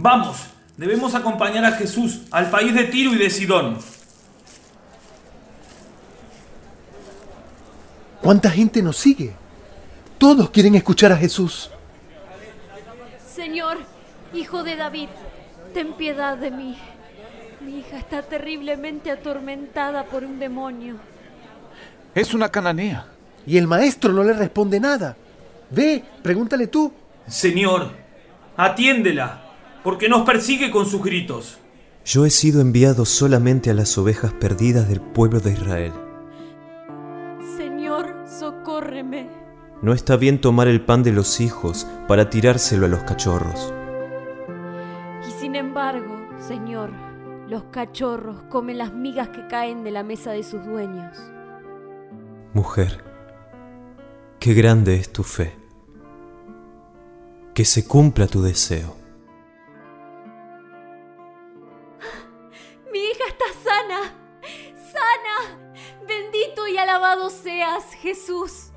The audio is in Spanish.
Vamos, debemos acompañar a Jesús al país de Tiro y de Sidón. ¿Cuánta gente nos sigue? Todos quieren escuchar a Jesús. Señor, hijo de David, ten piedad de mí. Mi hija está terriblemente atormentada por un demonio. Es una cananea. Y el maestro no le responde nada. Ve, pregúntale tú. Señor, atiéndela, porque nos persigue con sus gritos. Yo he sido enviado solamente a las ovejas perdidas del pueblo de Israel. Señor, socórreme. No está bien tomar el pan de los hijos para tirárselo a los cachorros. Y sin embargo, Señor, los cachorros comen las migas que caen de la mesa de sus dueños. Mujer, qué grande es tu fe. Que se cumpla tu deseo. Está sana, sana. Bendito y alabado seas, Jesús.